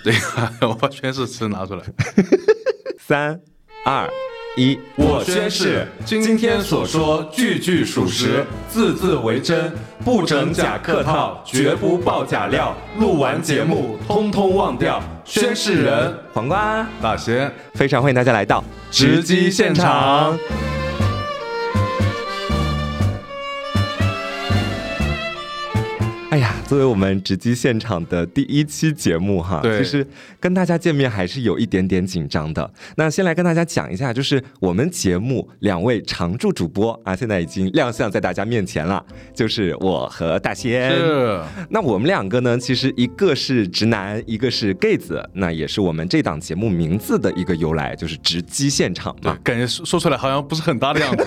对呀，我把宣誓词拿出来。三、二、一，我宣誓，今天所说句句属实，字字为真，不整假客套，绝不爆假料。录完节目，通通忘掉。宣誓人黄瓜，大仙，非常欢迎大家来到直击现场。作为我们直击现场的第一期节目哈，对其实跟大家见面还是有一点点紧张的。那先来跟大家讲一下，就是我们节目两位常驻主播啊，现在已经亮相在大家面前了，就是我和大仙。是，那我们两个呢，其实一个是直男，一个是 gay 子，那也是我们这档节目名字的一个由来，就是直击现场嘛，感觉说说出来好像不是很搭的样子。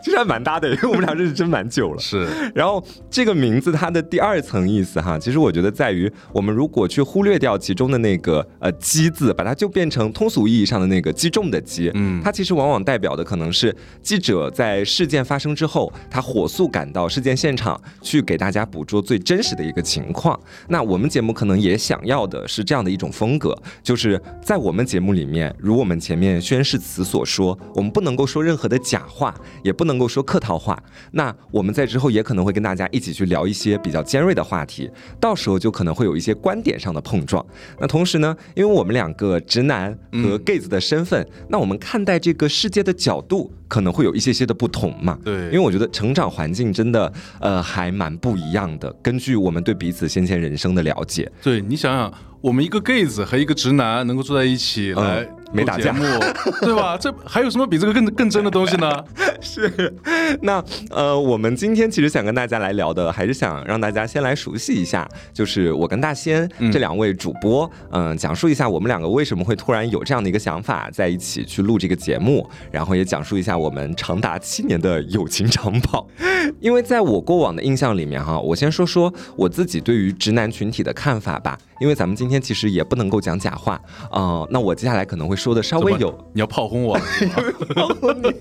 其实还蛮搭的，因为我们俩认识真蛮久了。是，然后这个名字它的第二层意思哈，其实我觉得在于我们如果去忽略掉其中的那个呃“击”字，把它就变成通俗意义上的那个击中的“击”，嗯它其实往往代表的可能是记者在事件发生之后，他火速赶到事件现场，去给大家捕捉最真实的一个情况。那我们节目可能也想要的是这样的一种风格，就是在我们节目里面，如我们前面宣誓词所说，我们不能够说任何的假话，也不能够说客套话。那我们在之后也可能会跟大家一起去聊一些比较尖锐的话题，到时候就可能会有一些观点上的碰撞。那同时呢，因为我们两个直男和 gay 子的身份，那我们看待这个世界的角度可能会有一些些的不同嘛。对因为我觉得成长环境真的呃还蛮不一样的。根据我们对彼此先前人生的了解，对你想想，我们一个 gay 子和一个直男能够坐在一起嗯来没打架 对吧？这还有什么比这个更更真的东西呢？是，那呃，我们今天其实想跟大家来聊的，还是想让大家先来熟悉一下，就是我跟大仙这两位主播，嗯、讲述一下我们两个为什么会突然有这样的一个想法，在一起去录这个节目，然后也讲述一下我们长达七年的友情长跑。因为在我过往的印象里面哈，我先说说我自己对于直男群体的看法吧。因为咱们今天其实也不能够讲假话，呃，那我接下来可能会说的稍微有你要炮轰我？炮轰你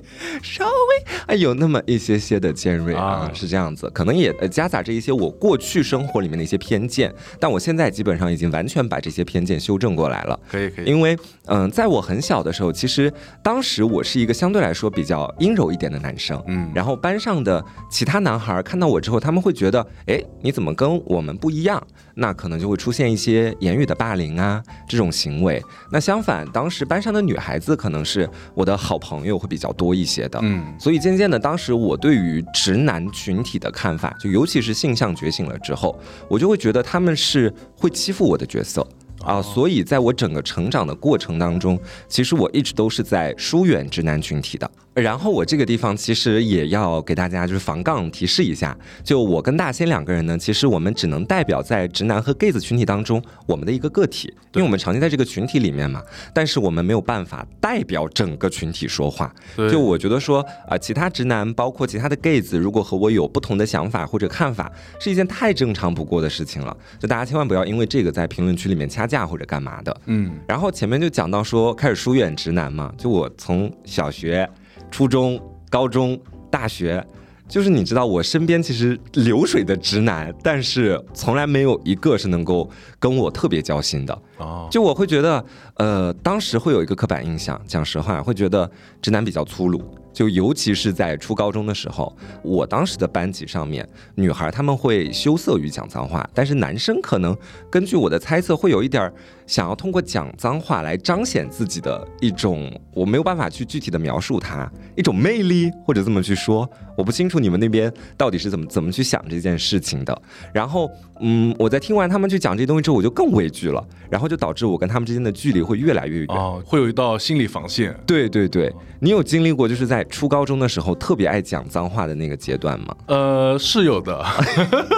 稍微哎有那么一些些的尖锐啊啊，是这样子，可能也呃夹杂着一些我过去生活里面的一些偏见，但我现在基本上已经完全把这些偏见修正过来了。可以可以，因为，嗯、在我很小的时候，其实当时我是一个相对来说比较阴柔一点的男生，嗯然后班上的其他男孩看到我之后，他们会觉得，哎，你怎么跟我们不一样？那可能就会出现一些言语的霸凌啊这种行为。那相反，当时班上的女孩子可能是我的好朋友会比较多一些的，嗯，所以渐渐的，当时我对于直男群体的看法，就尤其是性向觉醒了之后，我就会觉得他们是会欺负我的角色。啊，所以在我整个成长的过程当中，其实我一直都是在疏远直男群体的。然后我这个地方其实也要给大家就是防杠提示一下，就我跟大仙两个人呢，其实我们只能代表在直男和 gay 子群体当中我们的一个个体，因为我们常年在这个群体里面嘛，但是我们没有办法代表整个群体说话。对就我觉得说啊、其他直男包括其他的 gay 子，如果和我有不同的想法或者看法，是一件太正常不过的事情了。就大家千万不要因为这个在评论区里面掐架或者干嘛的。嗯，然后前面就讲到说开始疏远直男嘛，就我从小学、初中、高中、大学。就是你知道，我身边其实流水的直男，但是从来没有一个是能够跟我特别交心的。哦，就我会觉得，呃，当时会有一个刻板印象，讲实话，会觉得直男比较粗鲁。就尤其是在初高中的时候，我当时的班级上面，女孩她们会羞涩于讲脏话，但是男生可能根据我的猜测，会有一点儿想要通过讲脏话来彰显自己的一种，我没有办法去具体的描述它一种魅力，或者这么去说，我不清楚你们那边到底是怎么怎么去想这件事情的。然后，嗯，我在听完他们去讲这些东西之后，我就更畏惧了，然后就导致我跟他们之间的距离会越来越远。哦，会有一道心理防线。对对对，你有经历过就是在初高中的时候特别爱讲脏话的那个阶段吗？呃，是有的，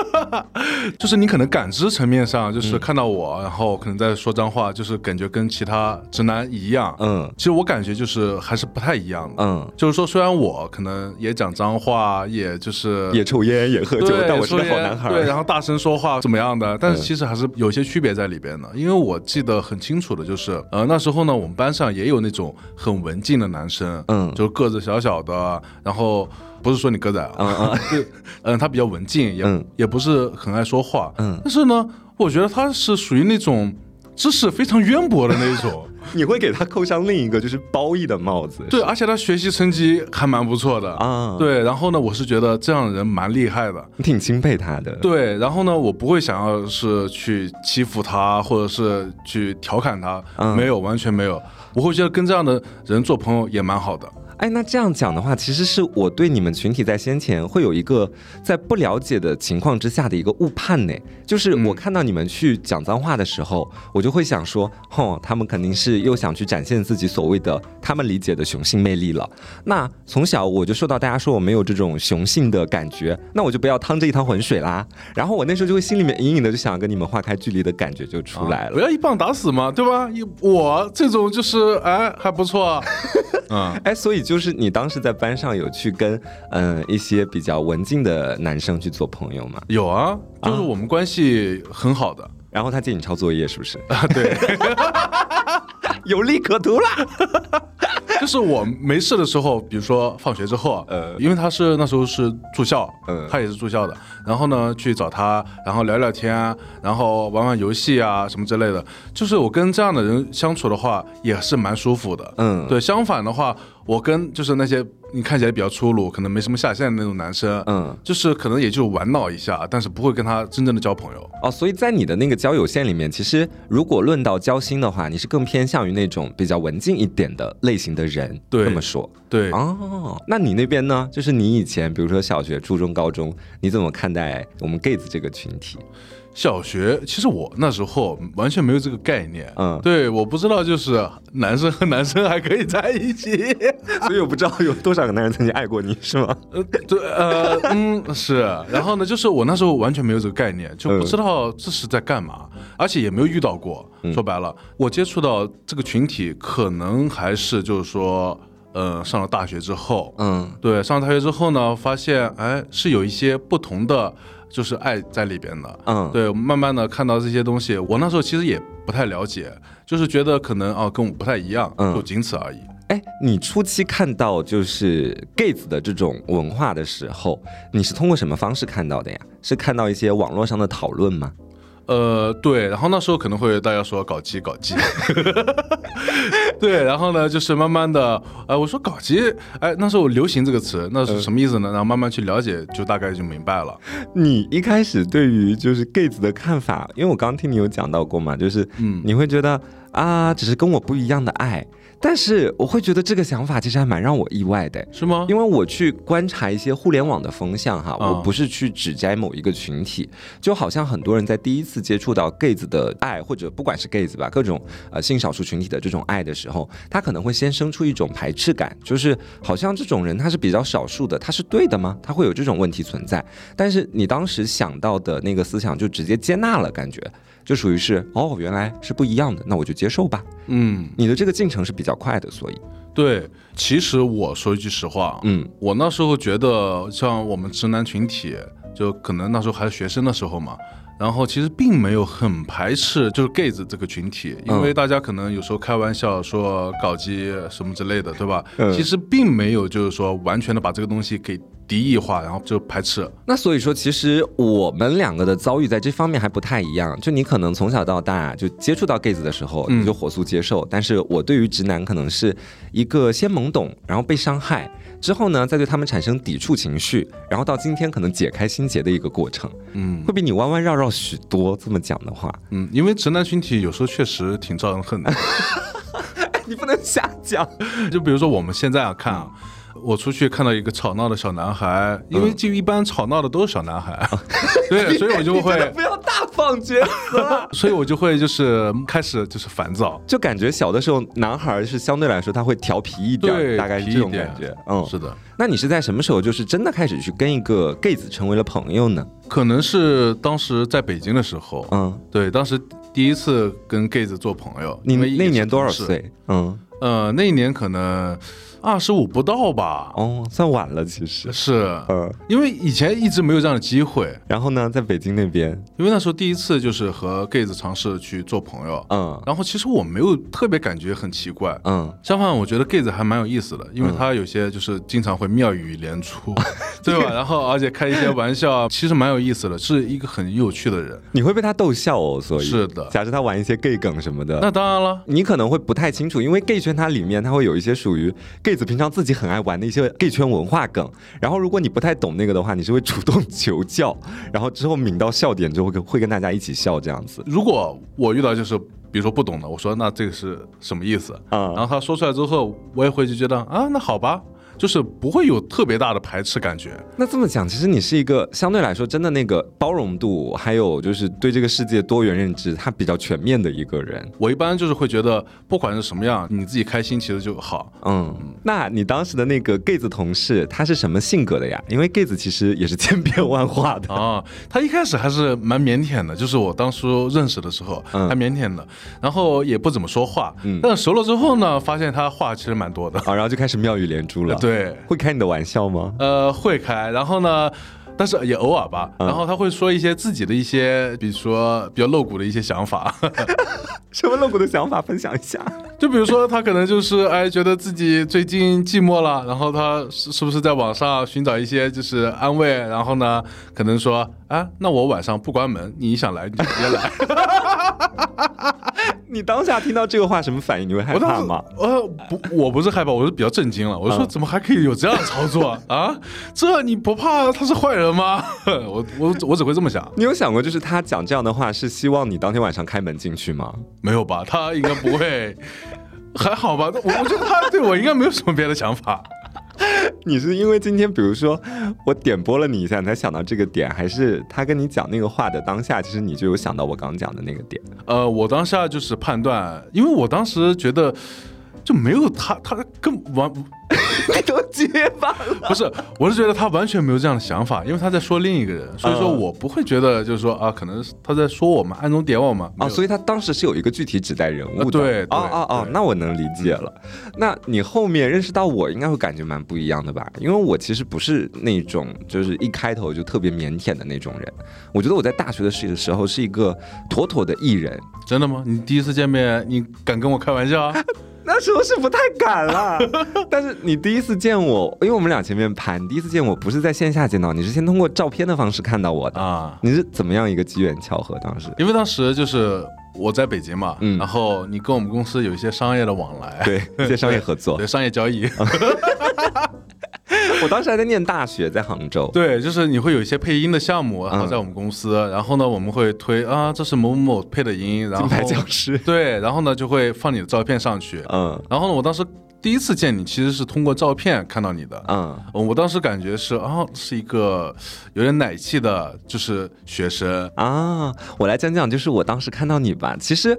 就是你可能感知层面上，就是嗯看到我，然后可能在说脏话，就是感觉跟其他直男一样。嗯其实我感觉就是还是不太一样的。嗯，就是说，虽然我可能也讲脏话，也就是也抽烟也喝酒，但我是个好男孩。对，然后大声说话怎么样的？但是嗯其实还是有些区别在里边的。因为我记得很清楚的，就是呃那时候呢，我们班上也有那种很文静的男生，嗯就是个子小小小的，然后不是说你个子矮嗯啊，嗯 他比较文静，也嗯也不是很爱说话，嗯但是呢，我觉得他是属于那种。知识非常渊博的那种。你会给他扣上另一个就是褒义的帽子。对，而且他学习成绩还蛮不错的啊对，然后呢，我是觉得这样的人蛮厉害的。你挺钦佩他的。对，然后呢，我不会想要是去欺负他，或者是去调侃他，嗯没有，完全没有。我会觉得跟这样的人做朋友也蛮好的。哎，那这样讲的话，其实是我对你们群体在先前会有一个在不了解的情况之下的一个误判呢。就是我看到你们去讲脏话的时候，我就会想说，吼，他们肯定是又想去展现自己所谓的他们理解的雄性魅力了。那从小我就受到大家说我没有这种雄性的感觉，那我就不要趟这一趟浑水啦。然后我那时候就会心里面隐隐的就想跟你们划开距离的感觉就出来了。不要一棒打死嘛，对吧？我这种就是哎还不错啊，嗯，哎，所以就是你当时在班上有去跟嗯、一些比较文静的男生去做朋友吗？有啊，就是我们关系很好的。然后他借你抄作业是不是？啊，对，有利可图啦。就是我没事的时候，比如说放学之后啊，呃因为他是那时候是住校，嗯他也是住校的，然后呢去找他，然后聊聊天啊，然后玩玩游戏啊什么之类的。就是我跟这样的人相处的话，也是蛮舒服的。嗯对，相反的话，我跟就是那些你看起来比较粗鲁，可能没什么下限的那种男生，嗯，就是可能也就玩闹一下，但是不会跟他真正的交朋友。哦，所以在你的那个交友线里面，其实如果论到交心的话，你是更偏向于那种比较文静一点的类型的人。对这么说。对，哦，那你那边呢？就是你以前，比如说小学、初中、高中，你怎么看待我们 gays 这个群体？小学其实我那时候完全没有这个概念，嗯。对，我不知道就是男生和 男生还可以在一起，所以我不知道有多少个男人曾经爱过你，是吗？呃，对，呃，嗯，是，然后呢，就是我那时候完全没有这个概念，就不知道这是在干嘛，而且也没有遇到过。说白了，我接触到这个群体，可能还是就是说，呃，上了大学之后，嗯。对，上了大学之后呢，发现哎是有一些不同的就是爱在里边的。嗯，对，慢慢的看到这些东西，我那时候其实也不太了解，就是觉得可能哦跟我不太一样，嗯就仅此而已。哎，你初期看到就是 gays 的这种文化的时候，你是通过什么方式看到的呀？是看到一些网络上的讨论吗？呃，对，然后那时候可能会大家说搞基搞基，对，然后呢，就是慢慢的，哎、我说搞基，哎，那时候流行这个词，那是什么意思呢？然后慢慢去了解，就大概就明白了。你一开始对于就是 gay 子的看法，因为我刚刚听你有讲到过嘛，就是嗯你会觉得啊，只是跟我不一样的爱，但是我会觉得这个想法其实还蛮让我意外的。是吗？因为我去观察一些互联网的风向哈，嗯我不是去指摘某一个群体，就好像很多人在第一次接触到 gays 的爱，或者不管是 gays 吧，各种呃性少数群体的这种爱的时候，他可能会先生出一种排斥感，就是好像这种人他是比较少数的，他是对的吗？他会有这种问题存在。但是你当时想到的那个思想就直接接纳了，感觉就属于是哦，原来是不一样的，那我就接受吧。嗯，你的这个进程是比较快的，所以。对，其实我说一句实话，嗯。我那时候觉得，像我们直男群体，就可能那时候还是学生的时候嘛，然后其实并没有很排斥就是 gays 这个群体，因为大家可能有时候开玩笑说搞基什么之类的，对吧？嗯其实并没有就是说完全的把这个东西给敌意化，然后就排斥。那所以说，其实我们两个的遭遇在这方面还不太一样。就你可能从小到大就接触到 gays 的时候，嗯你就火速接受；但是我对于直男可能是一个先懵懂，然后被伤害之后呢，再对他们产生抵触情绪，然后到今天可能解开心结的一个过程，嗯会比你弯弯绕绕许多。这么讲的话，嗯，因为直男群体有时候确实挺招人恨的。你不能瞎讲。就比如说我们现在啊看啊，我出去看到一个吵闹的小男孩，因为就一般吵闹的都是小男孩，对，所以我就会，不要大放厥词了。所以我就会就是开始就是烦躁。就感觉小的时候，男孩是相对来说他会调皮一点，对大概是这种感觉。嗯，是的，那你是在什么时候就是真的开始去跟一个 gay 子成为了朋友呢？可能是当时在北京的时候，嗯，对，当时第一次跟 gay 子做朋友。你那年多少？岁？嗯，呃，那一年可能二十五不到吧？哦，算晚了其实。是，嗯，因为以前一直没有这样的机会。然后呢，在北京那边，因为那时候第一次就是和 gay 子尝试去做朋友，嗯。然后其实我没有特别感觉很奇怪，嗯，相反，我觉得 gay 子还蛮有意思的，因为他有些就是经常会妙语连珠，对吧？然后而且开一些玩笑，其实蛮有意思的，是一个很有趣的人。你会被他逗笑哦，所以。是的。假设他玩一些 gay 梗什么的，那当然了，你可能会不太清楚，因为 gay 圈它里面它会有一些属于 gay 子平常自己很爱玩的一些 gay 圈文化梗，然后如果你不太懂那个的话，你是会主动求教，然后之后抿到笑点之后会跟会跟大家一起笑这样子。如果我遇到就是比如说不懂的，我说那这个是什么意思？啊然后他说出来之后，我也会就觉得啊，那好吧，就是不会有特别大的排斥感觉。那这么讲，其实你是一个相对来说真的那个包容度，还有就是对这个世界多元认知，它比较全面的一个人。我一般就是会觉得，不管是什么样，你自己开心其实就好。嗯，那你当时的那个 gay 子同事，他是什么性格的呀？因为 gay 子其实也是 千变万化的。啊，他一开始还是蛮腼腆的，就是我当初认识的时候，嗯还腼腆的，然后也不怎么说话。嗯但是熟了之后呢，发现他话其实蛮多的。啊，然后就开始妙语连珠了。对，会开你的玩笑吗？呃，会开，然后呢，但是也偶尔吧。嗯然后他会说一些自己的一些，比如说比较露骨的一些想法，什么露骨的想法分享一下？就比如说他可能就是哎，觉得自己最近寂寞了，然后他是是不是在网上寻找一些就是安慰，然后呢，可能说啊，那我晚上不关门，你想来你就直接来。你当下听到这个话什么反应？你会害怕吗？呃不，我不是害怕，我是比较震惊了。我说嗯怎么还可以有这样的操作啊？这你不怕他是坏人吗？我我我只会这么想，你有想过，就是他讲这样的话，是希望你当天晚上开门进去吗？没有吧？他应该不会，还好吧？我我觉得他对我应该没有什么别的想法。你是因为今天，比如说我点拨了你一下，你才想到这个点，还是他跟你讲那个话的当下，其实你就有想到我刚讲的那个点？呃，我当下就是判断，因为我当时觉得就没有他，他更完 你都结巴了。不是，我是觉得他完全没有这样的想法，因为他在说另一个人，所以说嗯我不会觉得就是说啊，可能是他在说我们，暗中点我们啊，所以以他当时是有一个具体指代人物的。呃对对哦哦哦，那我能理解了。那你后面认识到我，应该会感觉蛮不一样的吧？因为我其实不是那种就是一开头就特别腼腆的那种人。我觉得我在大学的时时候是一个妥妥的艺人，真的吗？你第一次见面，你敢跟我开玩笑啊？那时候是不太敢了。但是你第一次见我，因为我们俩前面拍，你第一次见我不是在线下见到，你是先通过照片的方式看到我的。啊，你是怎么样一个机缘巧合？当时？因为当时就是我在北京嘛，嗯然后你跟我们公司有一些商业的往来，对一些商业合作 对，商业交易，我当时还在念大学，在杭州。对，就是你会有一些配音的项目，然后嗯在我们公司，然后呢，我们会推啊，这是某某某配的音，然后金牌教师。对，然后呢就会放你的照片上去，嗯然后呢，我当时第一次见你，其实是通过照片看到你的。嗯，嗯我当时感觉是啊，是一个有点奶气的，就是学生。啊，我来讲讲，就是我当时看到你吧。其实，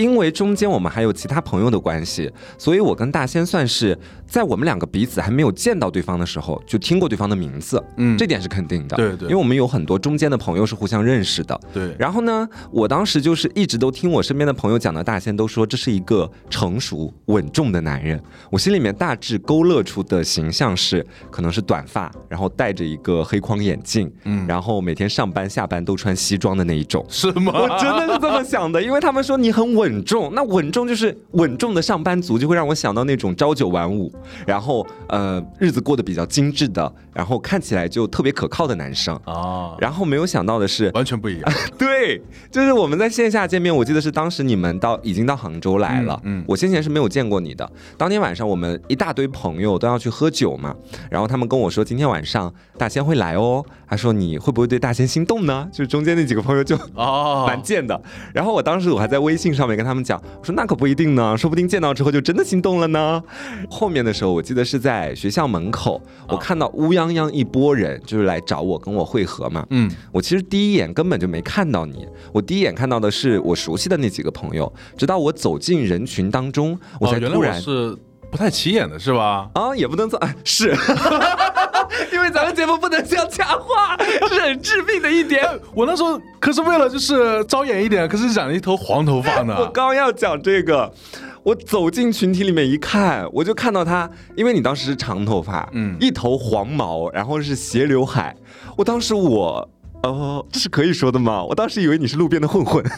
因为中间我们还有其他朋友的关系，所以我跟大仙算是在我们两个彼此还没有见到对方的时候，就听过对方的名字。嗯这点是肯定的。对对因为我们有很多中间的朋友是互相认识的。对，然后呢，我当时就是一直都听我身边的朋友讲的，大仙都说这是一个成熟稳重的男人。我心里面大致勾勒出的形象是，可能是短发，然后戴着一个黑框眼镜，嗯然后每天上班下班都穿西装的那一种。是吗？我真的是这么想的，因为他们说你很稳重，那稳重就是稳重的上班族，就会让我想到那种朝九晚五，然后呃日子过得比较精致的，然后看起来就特别可靠的男生。啊，然后没有想到的是，完全不一样。对，就是我们在线下见面，我记得是当时你们到已经到杭州来了，嗯嗯我先前是没有见过你的。当天晚上我们一大堆朋友都要去喝酒嘛，然后他们跟我说今天晚上大仙会来哦，他说你会不会对大仙心动呢？就是中间那几个朋友就哦，蛮贱的。然后我当时我还在微信上面跟他们讲，我说那可不一定呢，说不定见到之后就真的心动了呢。后面的时候，我记得是在学校门口，我看到乌泱泱一波人就是来找我跟我会合嘛。嗯，我其实第一眼根本就没看到你，我第一眼看到的是我熟悉的那几个朋友，直到我走进人群当中，我哦，原来才突然、我是不太起眼的是吧？啊，也不能算，啊是，因为咱们节目不能讲假话，是很致命的一点。我那时候可是为了就是招眼一点，可是染了一头黄头发呢。我刚要讲这个，我走进群体里面一看，我就看到他，因为你当时是长头发，嗯，一头黄毛，然后是斜刘海。我当时我，哦，这是可以说的吗？我当时以为你是路边的混混。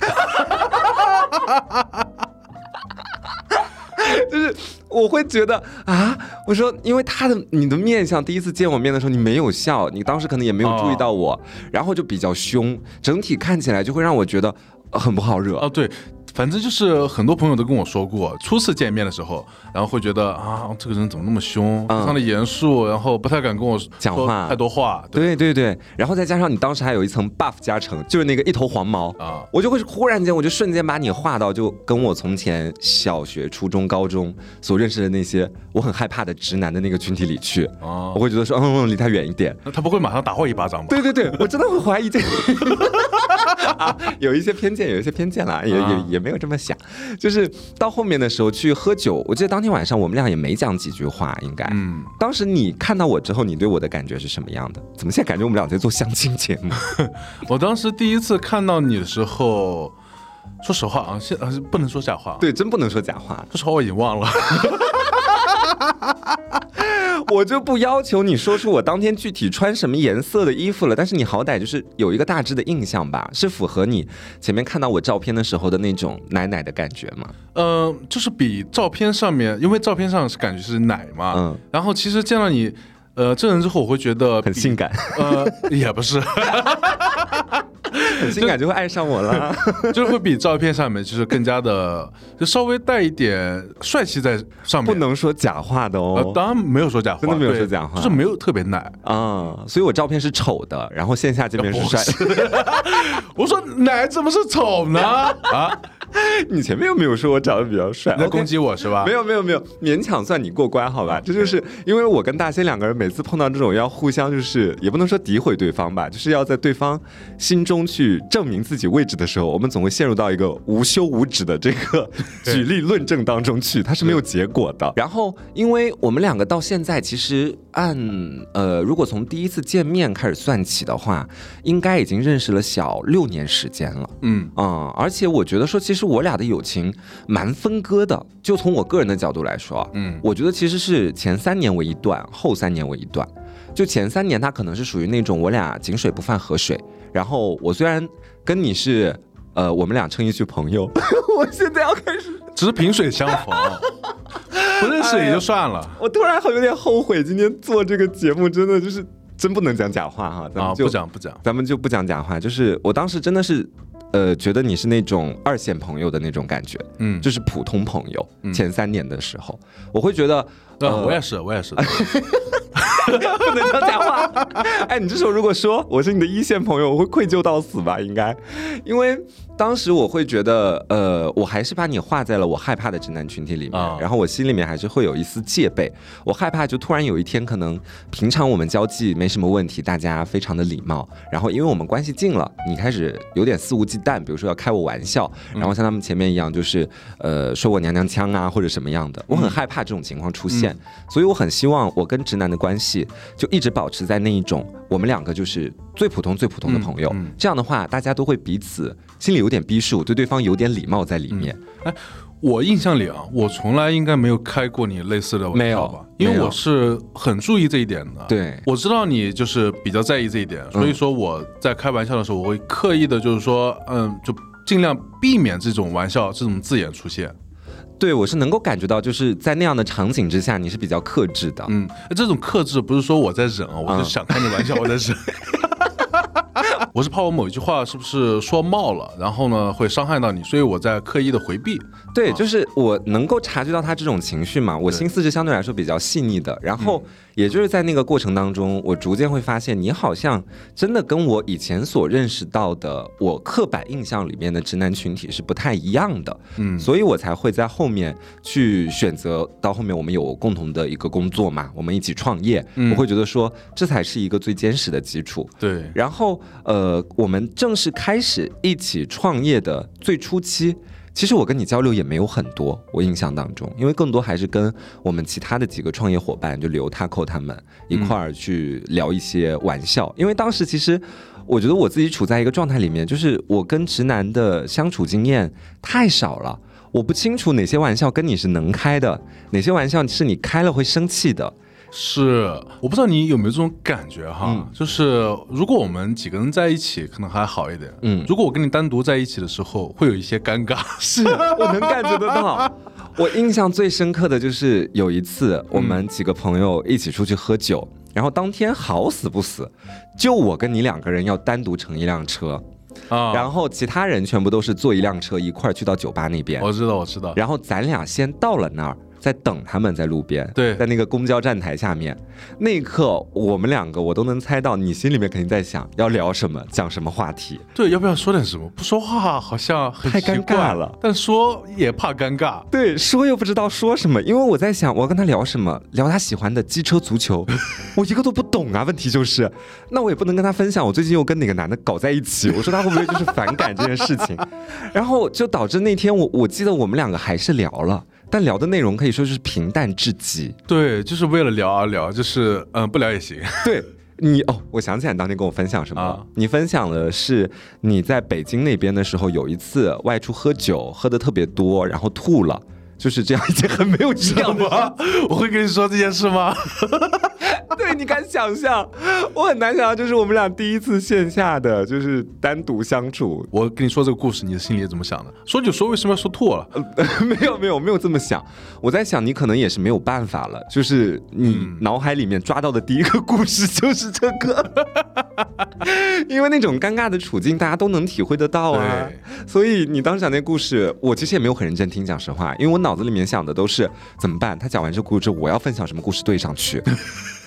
就是我会觉得啊，我说，因为他的你的面相，第一次见我面的时候，你没有笑，你当时可能也没有注意到我，然后就比较凶，整体看起来就会让我觉得很不好惹。哦，对。反正就是很多朋友都跟我说过，初次见面的时候，然后会觉得啊，这个人怎么那么凶，非常的严肃，然后不太敢跟我讲话太多话。对对对，然后再加上你当时还有一层 buff 加成，就是那个一头黄毛啊，我就会忽然间，我就瞬间把你画到就跟我从前小学、初中、高中所认识的那些我很害怕的直男的那个群体里去。哦，我会觉得说，嗯嗯，离他远一点。那他不会马上打我一巴掌吧？对对对，我真的会怀疑这个。有一些偏见，有一些偏见啦，也也也没有这么想，就是到后面的时候去喝酒，我记得当天晚上我们俩也没讲几句话，应该。嗯。当时你看到我之后，你对我的感觉是什么样的？怎么现在感觉我们俩在做相亲节目？我当时第一次看到你的时候，说实话啊，现啊不能说假话，对，真不能说假话。说实话，我已经忘了。我就不要求你说出我当天具体穿什么颜色的衣服了，但是你好歹就是有一个大致的印象吧，是符合你前面看到我照片的时候的那种奶奶的感觉吗？嗯，就是比照片上面，因为照片上是感觉是奶嘛，嗯，然后其实见到你。呃，真人之后我会觉得很性感，呃，也不是，很性感就会爱上我了，就是会比照片上面就是更加的，就稍微带一点帅气在上面。不能说假话的哦，当然没有说假话，真的没有说假话，就是没有特别奶啊，所以我照片是丑的，然后线下这边是帅。我说奶怎么是丑呢？啊？你前面又没有说我长得比较帅，在攻击我是吧？没有没有没有，勉强算你过关好吧？这就是因为我跟大仙两个人每次碰到这种要互相就是也不能说诋毁对方吧，就是要在对方心中去证明自己位置的时候，我们总会陷入到一个无休无止的这个 举例论证当中去，它是没有结果的。然后因为我们两个到现在其实按呃，如果从第一次见面开始算起的话，应该已经认识了小六年时间了。嗯啊，而且我觉得说其实。是我俩的友情蛮分割的，就从我个人的角度来说，嗯，我觉得其实是前三年为一段，后三年为一段。就前三年，他可能是属于那种我俩井水不犯河水。然后我虽然跟你是，呃，我们俩称一句朋友，我现在要开始，只是萍水相逢，不认识也就算了。我突然好有点后悔，今天做这个节目，真的就是真不能讲假话哈。咱们就不讲不讲，咱们就不讲假话。就是我当时真的是。呃，觉得你是那种二线朋友的那种感觉，嗯，就是普通朋友。前三年的时候，我会觉得，呃，我也是，我也是。不能讲假话。哎，你这时候如果说我是你的一线朋友，我会愧疚到死吧？应该，因为当时我会觉得，呃，我还是把你画在了我害怕的直男群体里面，然后我心里面还是会有一丝戒备。我害怕就突然有一天，可能平常我们交际没什么问题，大家非常的礼貌，然后因为我们关系近了，你开始有点肆无忌惮，比如说要开我玩笑，然后像他们前面一样，就是呃说我娘娘腔啊或者什么样的，我很害怕这种情况出现，所以我很希望我跟直男的关系。就一直保持在那一种，我们两个就是最普通、最普通的朋友。这样的话，大家都会彼此心里有点逼数，对对方有点礼貌在里面。哎，我印象里啊，我从来应该没有开过你类似的玩笑吧？因为我是很注意这一点的。对，我知道你就是比较在意这一点，所以说我在开玩笑的时候，我会刻意的，就是说，嗯，就尽量避免这种玩笑、这种字眼出现。对，我是能够感觉到，就是在那样的场景之下，你是比较克制的。嗯，这种克制不是说我在忍啊，我就想开你玩笑，我在忍。我是怕我某一句话是不是说冒了，然后呢会伤害到你，所以我在刻意的回避。对，就是我能够察觉到他这种情绪嘛，我心思是相对来说比较细腻的。然后也就是在那个过程当中，我逐渐会发现，你好像真的跟我以前所认识到的我刻板印象里面的直男群体是不太一样的。嗯，所以我才会在后面去选择到后面我们有共同的一个工作嘛，我们一起创业，我会觉得说这才是一个最坚实的基础。对，然后呃，我们正式开始一起创业的最初期。其实我跟你交流也没有很多，我印象当中，因为更多还是跟我们其他的几个创业伙伴，就刘他扣他们一块儿去聊一些玩笑。因为当时其实我觉得我自己处在一个状态里面，就是我跟直男的相处经验太少了。我不清楚哪些玩笑跟你是能开的，哪些玩笑是你开了会生气的。是，我不知道你有没有这种感觉哈，嗯就是如果我们几个人在一起，可能还好一点。嗯如果我跟你单独在一起的时候，会有一些尴尬。是我能感觉得到。我印象最深刻的就是有一次，我们几个朋友一起出去喝酒，然后当天好死不死，就我跟你两个人要单独乘一辆车，啊，然后其他人全部都是坐一辆车一块儿去到酒吧那边，我知道，我知道。然后咱俩先到了那儿。在等他们在路边，对在那个公交站台下面，那一刻我们两个我都能猜到，你心里面肯定在想要聊什么，讲什么话题。对，要不要说点什么？不说话好像很太尴尬了但说也怕尴尬。对，说又不知道说什么，因为我在想我要跟他聊什么，聊他喜欢的机车、足球，我一个都不懂啊。问题就是，那我也不能跟他分享我最近又跟哪个男的搞在一起，我说他会不会就是反感这件事情，然后就导致那天我我记得我们两个还是聊了，但聊的内容可以说是平淡至极。对，就是为了聊而聊，就是嗯，不聊也行。对。你哦，我想起来你当天跟我分享什么了？啊你分享的是你在北京那边的时候，有一次外出喝酒，喝的特别多，然后吐了，就是这样一件很没有质量的吗？我会跟你说这件事吗？对，你敢想象？我很难想象，就是我们俩第一次线下的，就是单独相处。我跟你说这个故事，你的心里怎么想的？说就说，为什么要说吐了？没有没有，没有这么想。我在想，你可能也是没有办法了，就是你脑海里面抓到的第一个故事就是这个，因为那种尴尬的处境，大家都能体会得到啊。所以你当时讲那故事，我其实也没有很认真听，讲实话，因为我脑子里面想的都是怎么办？他讲完这故事，我要分享什么故事对上去？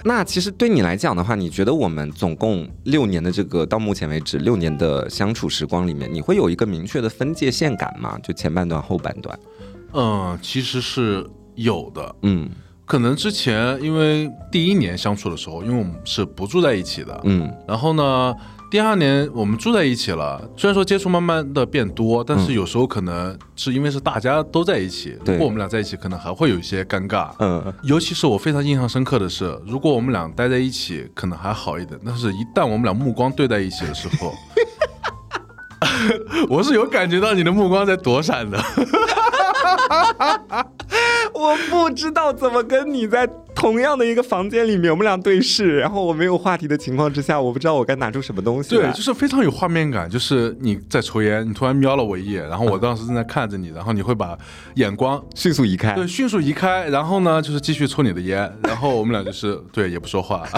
那其实对你来讲的话，你觉得我们总共六年的这个到目前为止六年的相处时光里面，你会有一个明确的分界线感吗？就前半段、后半段？嗯，其实是有的。嗯可能之前因为第一年相处的时候，因为我们是不住在一起的，嗯然后呢，第二年我们住在一起了，虽然说接触慢慢的变多，但是有时候可能是因为是大家都在一起，对如果我们俩在一起，可能还会有一些尴尬。嗯，尤其是我非常印象深刻的是，如果我们俩待在一起，可能还好一点，但是一旦我们俩目光对在一起的时候，我是有感觉到你的目光在躲闪的。我不知道怎么跟你在同样的一个房间里面，我们俩对视，然后我没有话题的情况之下，我不知道我该拿出什么东西来。对，就是非常有画面感。就是你在抽烟，你突然瞄了我一眼，然后我当时正在看着你，然后你会把眼光迅速移开。对迅速移开，然后呢就是继续抽你的烟，然后我们俩就是对也不说话。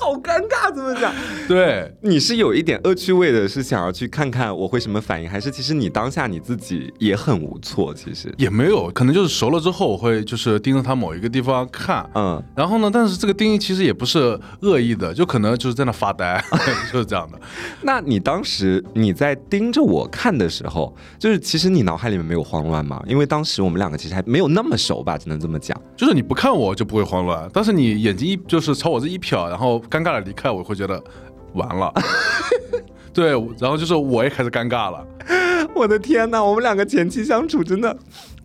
好尴尬，怎么讲？对，你是有一点恶趣味的，是想要去看看我会什么反应，还是其实你当下你自己也很无措？其实，也没有，可能就是熟了之后，我会就是盯着他某一个地方看。嗯，然后呢，但是这个定义其实也不是恶意的，就可能就是在那发呆，就是这样的。那你当时你在盯着我看的时候，就是其实你脑海里面没有慌乱吗？因为当时我们两个其实还没有那么熟吧，只能这么讲。就是你不看我就不会慌乱，但是你眼睛一就是朝我这一瞟，然后尴尬的离开，我会觉得完了。对，然后就是我也开始尴尬了。我的天呐，我们两个前期相处真的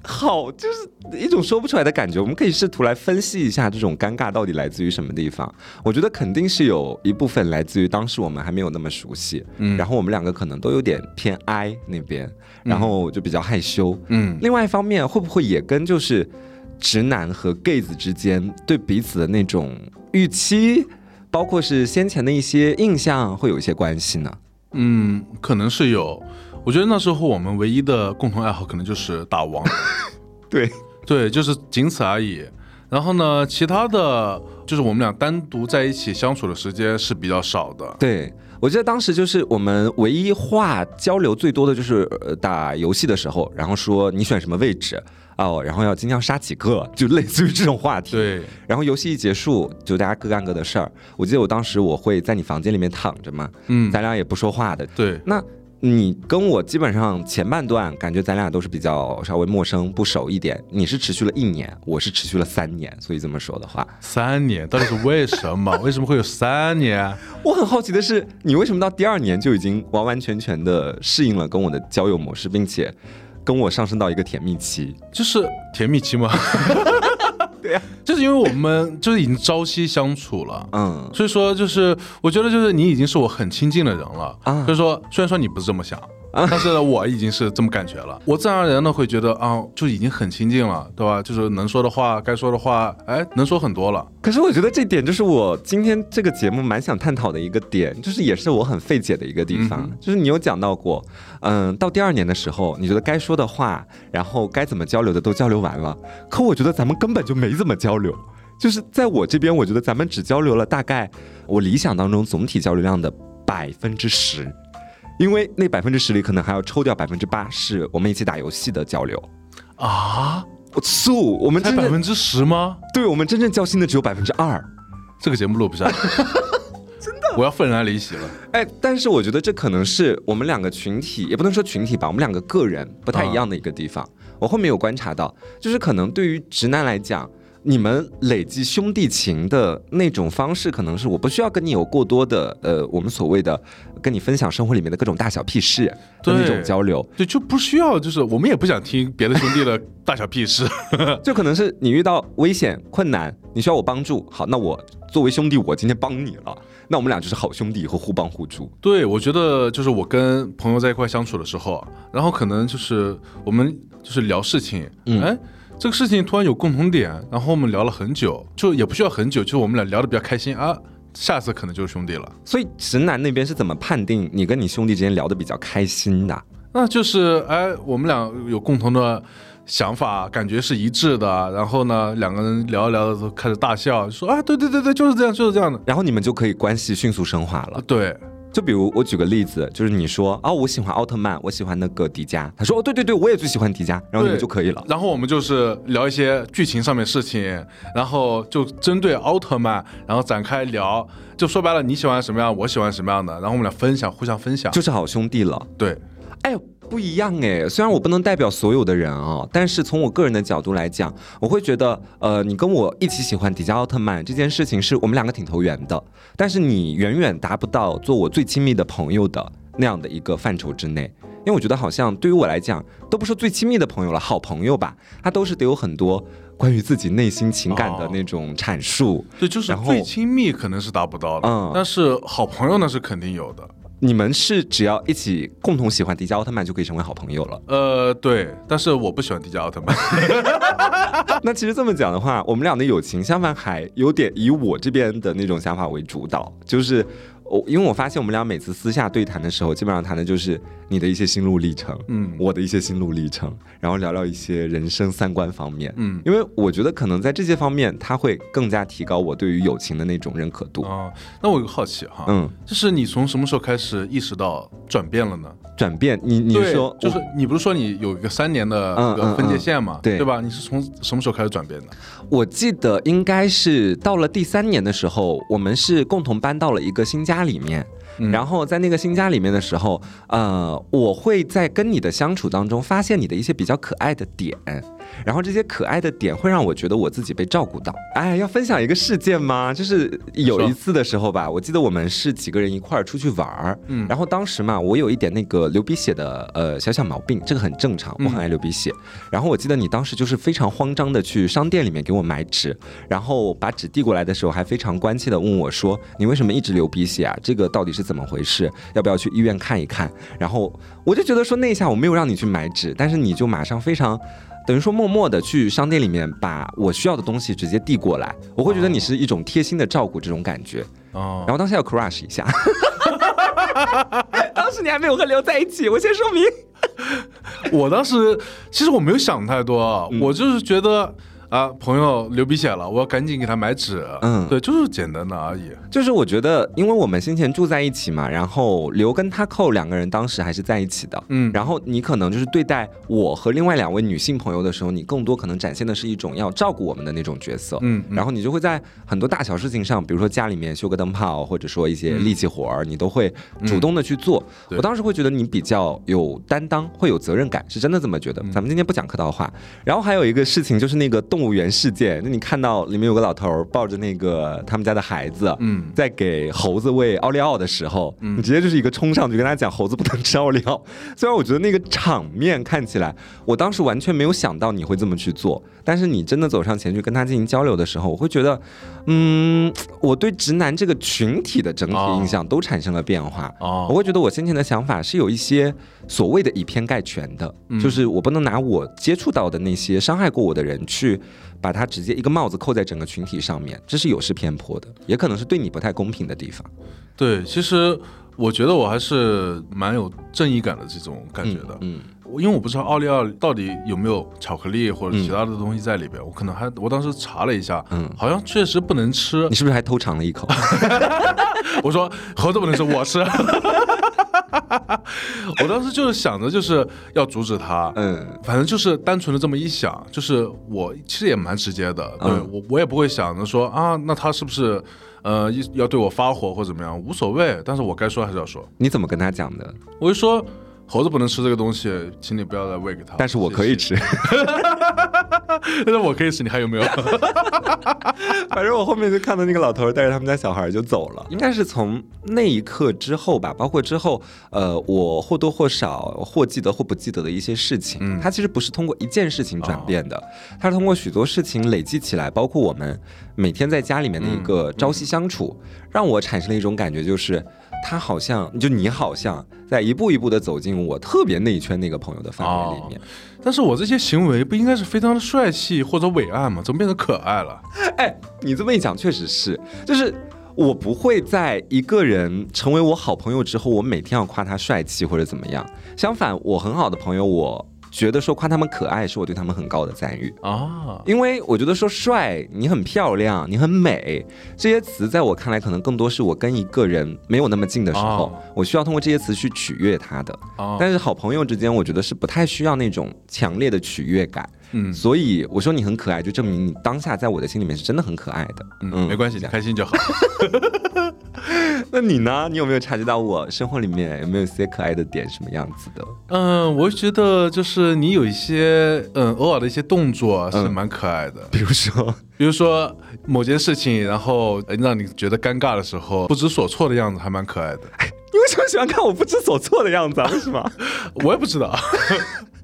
好，就是一种说不出来的感觉。我们可以试图来分析一下这种尴尬到底来自于什么地方。我觉得肯定是有一部分来自于当时我们还没有那么熟悉，嗯然后我们两个可能都有点偏 I 那边，然后就比较害羞。嗯，另外一方面，会不会也跟就是直男和 gay 子之间对彼此的那种预期，包括是先前的一些印象，会有一些关系呢？嗯，可能是有。我觉得那时候我们唯一的共同爱好可能就是打王，对，对，就是仅此而已。然后呢，其他的就是我们俩单独在一起相处的时间是比较少的。对，我记得当时就是我们唯一话交流最多的就是呃打游戏的时候，然后说你选什么位置哦，然后要今天要杀几个，就类似于这种话题。。对，然后游戏一结束，就大家各干各的事儿。我记得我当时我会在你房间里面躺着嘛，嗯，咱俩也不说话的。对，那你跟我基本上前半段感觉咱俩都是比较稍微陌生不熟一点，你是持续了一年，我是持续了三年，所以这么说的话，三年到底是为什么？为什么会有三年？我很好奇的是，你为什么到第二年就已经完完全全的适应了跟我的交友模式，并且跟我上升到一个甜蜜期？就是甜蜜期吗？对呀、就是因为我们就是已经朝夕相处了。嗯，所以说，就是我觉得，就是你已经是我很亲近的人了啊所以说，虽然说你不是这么想，但是我已经是这么感觉了，我自然而然的会觉得啊，就已经很亲近了，对吧？就是能说的话，该说的话，哎，能说很多了。可是我觉得这点就是我今天这个节目蛮想探讨的一个点，就是也是我很费解的一个地方，就是你有讲到过，嗯，到第二年的时候，你觉得该说的话，然后该怎么交流的都交流完了，可我觉得咱们根本就没怎么交流。就是在我这边，我觉得咱们只交流了大概我理想当中总体交流量的百分之十，因为那百分之十里可能还要抽掉百分之八，是我们一起打游戏的交流啊。我素我们才百分之十吗？对，我们真正交心的只有百分之二。这个节目录不下，真的，我要愤然离席了。哎，但是我觉得这可能是我们两个群体，也不能说群体吧，我们两个个人不太一样的一个地方。我后面有观察到，就是可能对于直男来讲。你们累积兄弟情的那种方式，可能是我不需要跟你有过多的，呃，我们所谓的跟你分享生活里面的各种大小屁事的那种交流，对，就不需要，就是我们也不想听别的兄弟的大小屁事，就可能是你遇到危险困难，你需要我帮助，好，那我作为兄弟，我今天帮你了，那我们俩就是好兄弟以后互帮互助。对，我觉得就是我跟朋友在一块相处的时候，然后可能就是我们就是聊事情，哎。这个事情突然有共同点，然后我们聊了很久，就也不需要很久，就我们俩聊的比较开心啊，下次可能就是兄弟了。所以直男那边是怎么判定你跟你兄弟之间聊得比较开心的？那就是哎，我们俩有共同的想法，感觉是一致的，然后呢，两个人聊着聊着都开始大笑，说啊，对对对对，就是这样，就是这样的，然后你们就可以关系迅速升华了。对。就比如我举个例子，就是你说啊，我喜欢奥特曼，我喜欢那个迪迦。他说哦，对对对，我也最喜欢迪迦。然后你们就可以了。然后我们就是聊一些剧情上面事情，然后就针对奥特曼，然后展开聊。就说白了，你喜欢什么样，我喜欢什么样的，然后我们俩分享，互相分享，就是好兄弟了。对，哎。不一样哎，虽然我不能代表所有的人啊，但是从我个人的角度来讲，我会觉得，呃，你跟我一起喜欢迪迦奥特曼这件事情，是我们两个挺投缘的。但是你远远达不到做我最亲密的朋友的那样的一个范畴之内，因为我觉得好像对于我来讲，都不是最亲密的朋友了，好朋友吧，他都是得有很多关于自己内心情感的那种阐述。对，就是最亲密可能是达不到的，嗯，但是好朋友那是肯定有的。你们是只要一起共同喜欢迪迦奥特曼就可以成为好朋友了？呃，对，但是我不喜欢迪迦奥特曼。那其实这么讲的话，我们俩的友情相反还有点以我这边的那种想法为主导，就是。我因为我发现我们俩每次私下对谈的时候，基本上谈的就是你的一些心路历程，嗯，我的一些心路历程，然后聊聊一些人生三观方面，嗯，因为我觉得可能在这些方面，他会更加提高我对于友情的那种认可度。哦，那我有个好奇哈，嗯，就是你从什么时候开始意识到转变了呢？转变，你你说，就是你不是说你有一个三年的分界线嘛，对对吧？你是从什么时候开始转变的？我记得应该是到了第三年的时候，我们是共同搬到了一个新家里面。然后在那个新家里面的时候，呃，我会在跟你的相处当中发现你的一些比较可爱的点。然后这些可爱的点会让我觉得我自己被照顾到。哎，要分享一个事件吗？就是有一次的时候吧，我记得我们是几个人一块儿出去玩儿，嗯，然后当时嘛，我有一点那个流鼻血的呃小小毛病，这个很正常，我很爱流鼻血。然后我记得你当时就是非常慌张的去商店里面给我买纸，然后把纸递过来的时候还非常关切的问我说：“你为什么一直流鼻血啊？这个到底是怎么回事？要不要去医院看一看？”然后我就觉得说那一下我没有让你去买纸，但是你就马上非常。等于说，默默的去商店里面把我需要的东西直接递过来，我会觉得你是一种贴心的照顾这种感觉。哦，然后当时要 crush 一下，当时你还没有和刘在一起，我先说明。我当时其实我没有想太多，我就是觉得。啊，朋友流鼻血了，我要赶紧给他买纸。嗯，对，就是简单的而已。就是我觉得，因为我们先前住在一起嘛，然后刘跟他扣两个人当时还是在一起的。嗯，然后你可能就是对待我和另外两位女性朋友的时候，你更多可能展现的是一种要照顾我们的那种角色。嗯，然后你就会在很多大小事情上，比如说家里面修个灯泡，或者说一些力气活儿，你都会主动的去做。我当时会觉得你比较有担当，会有责任感，是真的这么觉得。咱们今天不讲客套话。然后还有一个事情就是那个。动物园事件，那你看到里面有个老头儿抱着那个他们家的孩子，嗯。在给猴子喂奥利奥的时候，你直接就是一个冲上去跟他讲猴子不能吃奥利奥。虽然我觉得那个场面看起来，我当时完全没有想到你会这么去做，但是你真的走上前去跟他进行交流的时候，我会觉得，嗯，我对直男这个群体的整体印象都产生了变化。哦。我会觉得我先前的想法是有一些所谓的以偏概全的，就是我不能拿我接触到的那些伤害过我的人去把它直接一个帽子扣在整个群体上面，这是有失偏颇的，也可能是对你不太公平的地方。对，其实我觉得我还是蛮有正义感的这种感觉的。嗯，我因为我不知道奥利奥到底有没有巧克力或者其他的东西在里边，我可能还我当时查了一下，嗯好像确实不能吃你。是不是还偷尝了一口？我说猴子不能吃，我吃。我当时就是想着就是要阻止他，嗯。反正就是单纯的这么一想，就是我其实也蛮直接的，对、嗯。我我也不会想着说啊，那他是不是呃一要对我发火或怎么样，无所谓，但是我该说还是要说，你怎么跟他讲的？我就说猴子不能吃这个东西，请你不要再喂给他，但是我可以吃，但是我可以吃，你还有没有？反正我后面就看到那个老头儿带着他们家小孩儿就走了，应该是从那一刻之后吧，包括之后，呃，我或多或少或记得或不记得的一些事情，嗯。它其实不是通过一件事情转变的，它是通过许多事情累积起来，包括我们每天在家里面的一个朝夕相处，让我产生了一种感觉，就是他好像就你好像在一步一步的走进我特别内圈那个朋友的范围里面。但是我这些行为不应该是非常的帅气或者伟岸吗？怎么变成可爱了？哎，你这么一讲，确实是，就是我不会在一个人成为我好朋友之后，我每天要夸他帅气或者怎么样。相反，我很好的朋友，我觉得说夸他们可爱，是我对他们很高的赞誉。啊，因为我觉得说帅，你很漂亮，你很美，这些词在我看来，可能更多是我跟一个人没有那么近的时候，哦我需要通过这些词去取悦他的。啊但是好朋友之间，我觉得是不太需要那种强烈的取悦感。嗯所以我说你很可爱，就证明你当下在我的心里面是真的很可爱的。嗯，没关系，你开心就好。那你呢？你有没有察觉到我生活里面有没有一些可爱的点，什么样子的？嗯，我觉得就是你有一些嗯偶尔的一些动作是嗯蛮可爱的，比如说，比如说某件事情，然后呃让你觉得尴尬的时候，不知所措的样子还蛮可爱的。你为什么喜欢看我不知所措的样子啊？为什么？我也不知道，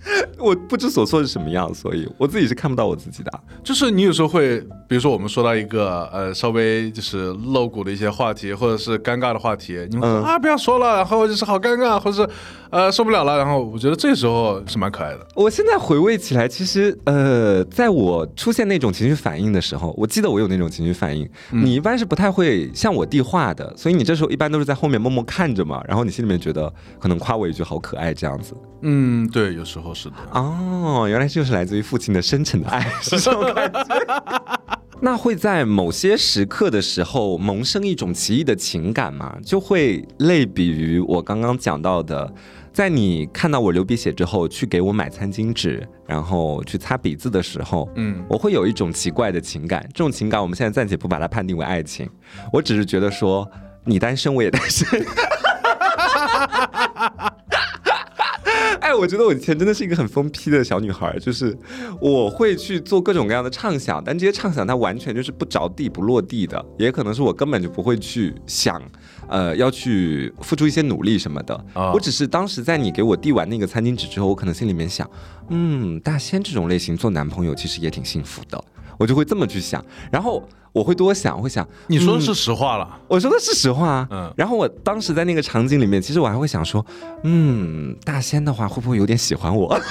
我不知所措是什么样，所以我自己是看不到我自己的啊。就是你有时候会，比如说我们说到一个呃稍微就是露骨的一些话题，或者是尴尬的话题，你们、嗯啊不要说了，然后就是好尴尬，或者是呃受不了了，然后我觉得这时候是蛮可爱的。我现在回味起来，其实呃，在我出现那种情绪反应的时候，我记得我有那种情绪反应，你一般是不太会向我递话的，所以你这时候一般都是在后面默默看着嘛，然后你心里面觉得可能夸我一句好可爱这样子。嗯，对，有时候是的。哦，原来这就是来自于父亲的深沉的爱，是这种感觉。那会在某些时刻的时候萌生一种奇异的情感吗？就会类比于我刚刚讲到的，在你看到我流鼻血之后，去给我买餐巾纸，然后去擦鼻子的时候，嗯我会有一种奇怪的情感。这种情感我们现在暂且不把它判定为爱情，我只是觉得说你单身我也单身。哎，我觉得我以前真的是一个很疯批的小女孩，就是我会去做各种各样的畅想，但这些畅想它完全就是不着地、不落地的，也可能是我根本就不会去想，呃，要去付出一些努力什么的。啊我只是当时在你给我递完那个餐巾纸之后，我可能心里面想，嗯，大仙这种类型做男朋友其实也挺幸福的，我就会这么去想，然后我会多想，我会想，嗯你说的是实话了。我说的是实话啊。嗯然后我当时在那个场景里面，其实我还会想说，嗯，大仙的话会不会有点喜欢我？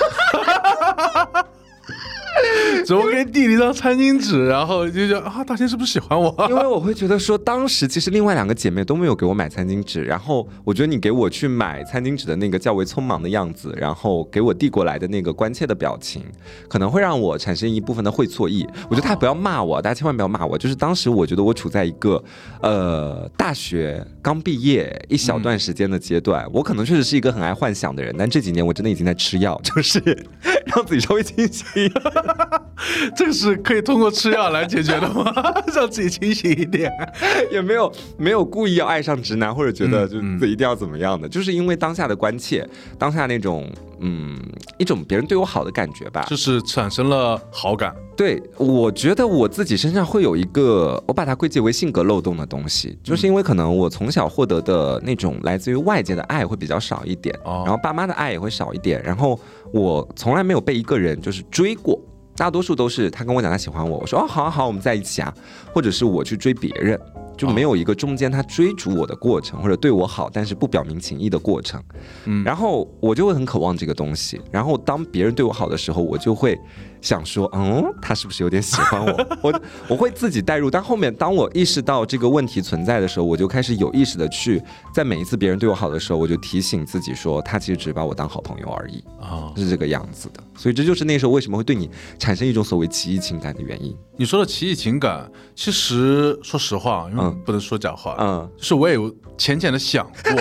怎么给你递了一张餐巾纸，然后就觉得啊，大仙是不是喜欢我？因为我会觉得说，当时其实另外两个姐妹都没有给我买餐巾纸，然后我觉得你给我去买餐巾纸的那个较为匆忙的样子，然后给我递过来的那个关切的表情，可能会让我产生一部分的会错意。我觉得大家不要骂我，大家千万不要骂我。就是当时我觉得我处在一个呃大学刚毕业一小段时间的阶段，我可能确实是一个很爱幻想的人，但这几年我真的已经在吃药，就是 让自己稍微清醒。这个是可以通过吃药来解决的吗？让自己清醒一点。也没有没有故意要爱上直男，或者觉得嗯就自己一定要怎么样的，就是因为当下的关切，当下那种嗯一种别人对我好的感觉吧。就是产生了好感。对，我觉得我自己身上会有一个，我把它归结为性格漏洞的东西，就是因为可能我从小获得的那种来自于外界的爱会比较少一点，哦然后爸妈的爱也会少一点，然后我从来没有被一个人就是追过。大多数都是他跟我讲他喜欢我，我说哦好啊好，我们在一起啊，或者是我去追别人，就没有一个中间他追逐我的过程，或者对我好但是不表明情意的过程。嗯然后我就会很渴望这个东西。然后当别人对我好的时候，我就会想说，嗯，他是不是有点喜欢我？我我会自己代入。但后面当我意识到这个问题存在的时候，我就开始有意识的去，在每一次别人对我好的时候，我就提醒自己说，他其实只是把我当好朋友而已，啊，是这个样子的。所以这就是那时候为什么会对你产生一种所谓奇异情感的原因。你说的奇异情感，其实说实话，因为嗯不能说假话，嗯，就是我也有浅浅的想过。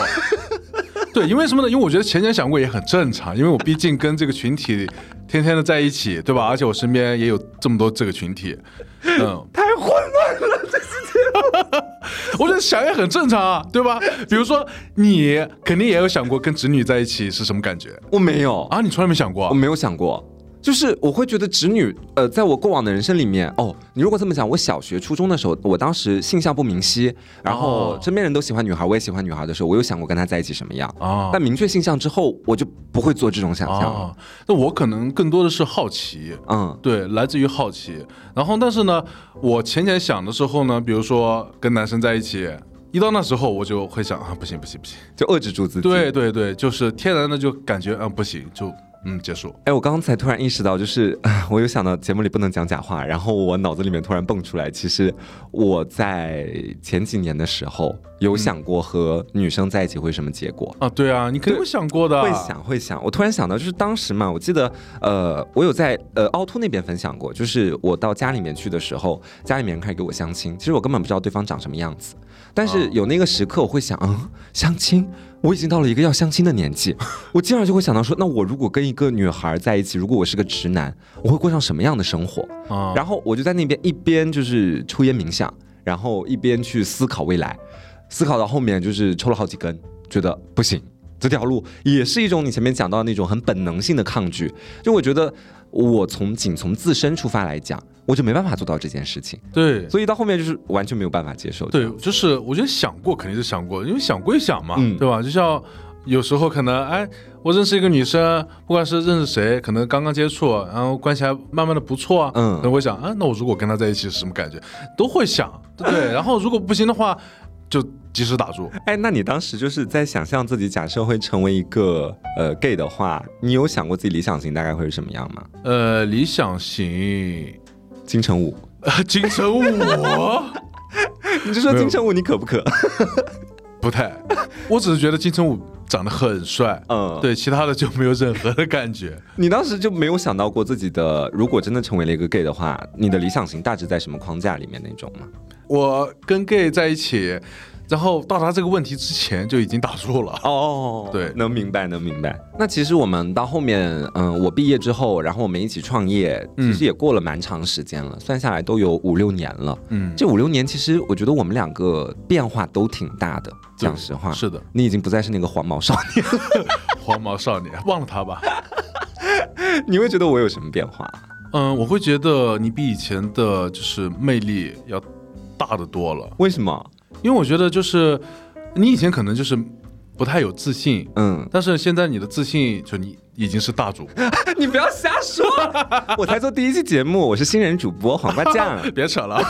对，因为什么呢？因为我觉得浅浅想过也很正常，因为我毕竟跟这个群体 天天的在一起，对吧？而且我身边也有这么多这个群体，嗯，太混乱了，这 我觉得想也很正常啊，对吧？比如说你肯定也有想过跟侄女在一起是什么感觉我没有啊？你从来没想过啊？我没有想过，就是我会觉得侄女，呃，在我过往的人生里面，哦，你如果这么讲，我小学、初中的时候，我当时性向不明晰，然后哦身边人都喜欢女孩，我也喜欢女孩的时候，我有想过跟她在一起什么样。啊但明确性向之后，我就不会做这种想象那我可能更多的是好奇，嗯对，来自于好奇。然后，但是呢，我浅浅想的时候呢，比如说跟男生在一起，一到那时候我就会想啊，不行不行不行，就遏制住自己。对。对对，就是天然的就感觉啊不行，就嗯结束。哎，我刚才突然意识到，就是啊 我有想到节目里不能讲假话，然后我脑子里面突然蹦出来，其实我在前几年的时候有想过和女生在一起会什么结果。啊，对啊，你肯定会想过的，会想会想，我突然想到，就是当时嘛，我记得，呃，我有在呃凹凸那边分享过，就是我到家里面去的时候，家里面人开始给我相亲，其实我根本不知道对方长什么样子，但是哦有那个时刻，我会想，嗯，相亲，我已经到了一个要相亲的年纪，我经常就会想到说，那我如果跟一个女孩在一起，如果我是个直男，我会过上什么样的生活？啊，然后我就在那边一边就是抽烟冥想，然后一边去思考未来，思考到后面就是抽了好几根，觉得不行，这条路也是一种你前面讲到的那种很本能性的抗拒。就我觉得我从仅从自身出发来讲，我就没办法做到这件事情，对。所以到后面就是完全没有办法接受。对，就是我觉得想过肯定是想过，因为想归想嘛，嗯对吧？就像有时候可能，哎，我认识一个女生，不管是认识谁，可能刚刚接触，然后关系还慢慢的不错啊，嗯那我会想，啊，那我如果跟她在一起是什么感觉，都会想，对不对？然后如果不行的话，就及时打住。哎，那你当时就是在想象自己假设会成为一个呃 gay 的话，你有想过自己理想型大概会是什么样吗？呃，理想型，金城武，呃，金城武你就说金城武你可不可？不太，我只是觉得金城武长得很帅，嗯，对，其他的就没有任何的感觉。你当时就没有想到过自己的，如果真的成为了一个 gay 的话，你的理想型大致在什么框架里面那种吗？我跟 gay 在一起，然后到达这个问题之前就已经打住了。哦 对能明白，能明白。那其实我们到后面，嗯，我毕业之后，然后我们一起创业，嗯其实也过了蛮长时间了，算下来都有五六年了。嗯，这五六年，其实我觉得我们两个变化都挺大的。讲实话，是的，你已经不再是那个黄毛少年，黄毛少年，忘了他吧。你会觉得我有什么变化？嗯，我会觉得你比以前的就是魅力要大得多了，为什么？因为我觉得就是你以前可能就是不太有自信，嗯，但是现在你的自信就你已经是大主播，你不要瞎说，我才做第一期节目，我是新人主播黄瓜酱。别扯了。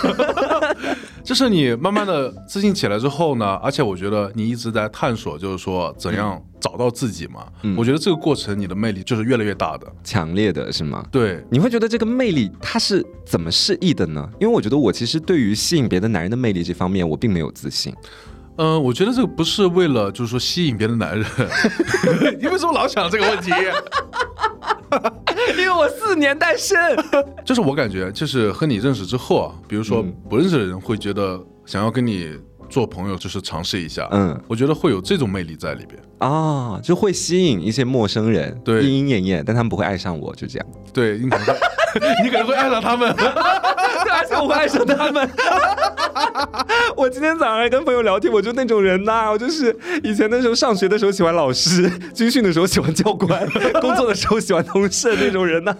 就是你慢慢的自信起来之后呢，而且我觉得你一直在探索，就是说怎样找到自己嘛。嗯我觉得这个过程你的魅力就是越来越大的。强烈的是吗？对，你会觉得这个魅力它是怎么示意的呢？因为我觉得我其实对于吸引别的男人的魅力这方面，我并没有自信。嗯、我觉得这个不是为了就是说吸引别的男人，你为什么老想这个问题？因为我四年单身。就是我感觉，就是和你认识之后啊，比如说嗯不认识的人会觉得想要跟你做朋友，就是尝试一下。嗯我觉得会有这种魅力在里边。啊，就会吸引一些陌生人，对莺莺燕燕，但他们不会爱上我，就这样。对，你可能会你可能会爱上他们。而且我会爱上他们。我今天早上还跟朋友聊天，我就那种人呐、我就是以前那时候上学的时候喜欢老师，军训的时候喜欢教官，工作的时候喜欢同事的那种人呐、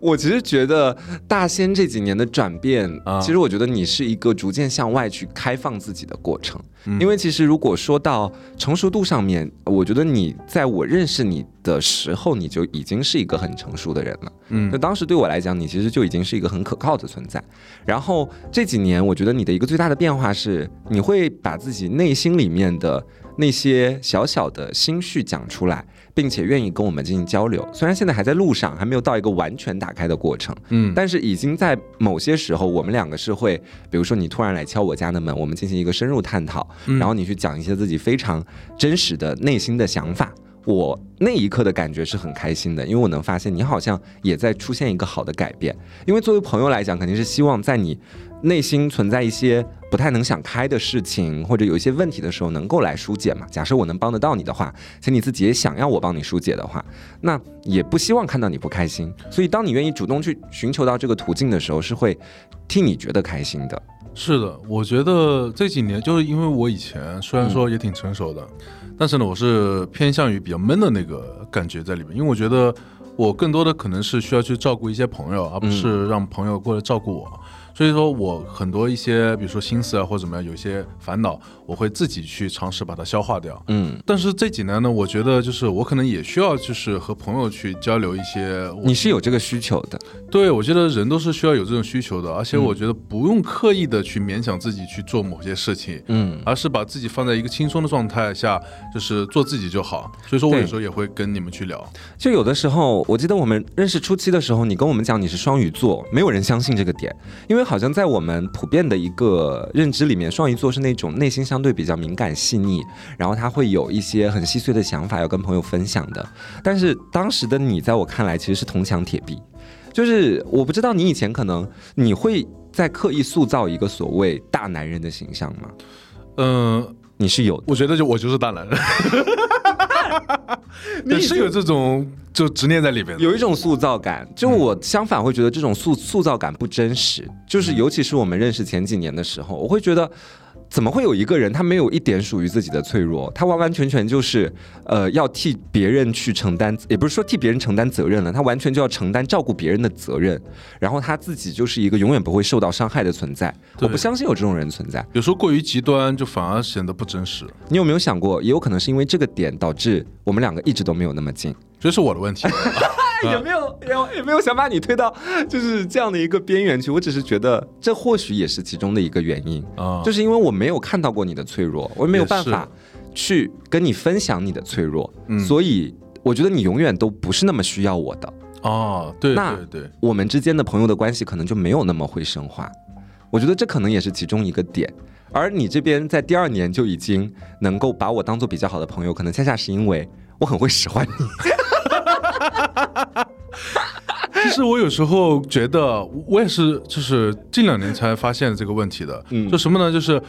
我其实觉得大仙这几年的转变，啊其实我觉得你是一个逐渐向外去开放自己的过程。因为其实如果说到成熟度上面，我觉得你在我认识你的时候，你就已经是一个很成熟的人了。嗯那当时对我来讲，你其实就已经是一个很可靠的存在。然后这几年，我觉得你的一个最大的变化是，你会把自己内心里面的那些小小的心绪讲出来，并且愿意跟我们进行交流。虽然现在还在路上，还没有到一个完全打开的过程，嗯但是已经在某些时候，我们两个是会，比如说你突然来敲我家的门，我们进行一个深入探讨，然后你去讲一些自己非常真实的内心的想法。我那一刻的感觉是很开心的，因为我能发现你好像也在出现一个好的改变。因为作为朋友来讲，肯定是希望在你内心存在一些不太能想开的事情，或者有一些问题的时候，能够来疏解嘛。假设我能帮得到你的话，且你自己也想要我帮你疏解的话，那也不希望看到你不开心。所以，当你愿意主动去寻求到这个途径的时候，是会替你觉得开心的。是的，我觉得这几年就是因为我以前虽然说也挺成熟的，但是呢，我是偏向于比较闷的那个感觉在里面，因为我觉得我更多的可能是需要去照顾一些朋友，而不是让朋友过来照顾我。所以说我很多一些，比如说心思啊或者怎么样，有一些烦恼，我会自己去尝试把它消化掉。嗯，但是这几年呢，我觉得就是我可能也需要就是和朋友去交流一些你是有这个需求的。对，我觉得人都是需要有这种需求的，而且我觉得不用刻意的去勉强自己去做某些事情，嗯，而是把自己放在一个轻松的状态下，就是做自己就好。所以说我有时候也会跟你们去聊，就有的时候，我记得我们认识初期的时候，你跟我们讲你是双鱼座，没有人相信这个点，因为好像在我们普遍的一个认知里面，双鱼座是那种内心相对比较敏感细腻，然后他会有一些很细碎的想法要跟朋友分享的。但是当时的你，在我看来其实是铜墙铁壁，就是我不知道你以前可能你会在刻意塑造一个所谓大男人的形象吗？嗯、你是有的。我觉得就我就是大男人，你，是有这种就执念在里边。有一种塑造感，就我相反会觉得这种塑塑造感不真实，就是尤其是我们认识前几年的时候，我会觉得。怎么会有一个人他没有一点属于自己的脆弱？他完完全全就是，呃，要替别人去承担，也不是说替别人承担责任了，他完全就要承担照顾别人的责任，然后他自己就是一个永远不会受到伤害的存在。我不相信有这种人存在。有时候过于极端，就反而显得不真实，你有没有想过，也有可能是因为这个点导致我们两个一直都没有那么近？这是我的问题。也没有也也没有想把你推到就是这样的一个边缘去，我只是觉得这或许也是其中的一个原因，啊，就是因为我没有看到过你的脆弱，我也没有办法去跟你分享你的脆弱，嗯。所以我觉得你永远都不是那么需要我的，哦，对那对对，我们之间的朋友的关系可能就没有那么会深化，我觉得这可能也是其中一个点。而你这边在第二年就已经能够把我当做比较好的朋友，可能恰恰是因为我很会使唤你。其实我有时候觉得，我也是，就是近两年才发现这个问题的。嗯就什么呢？就是，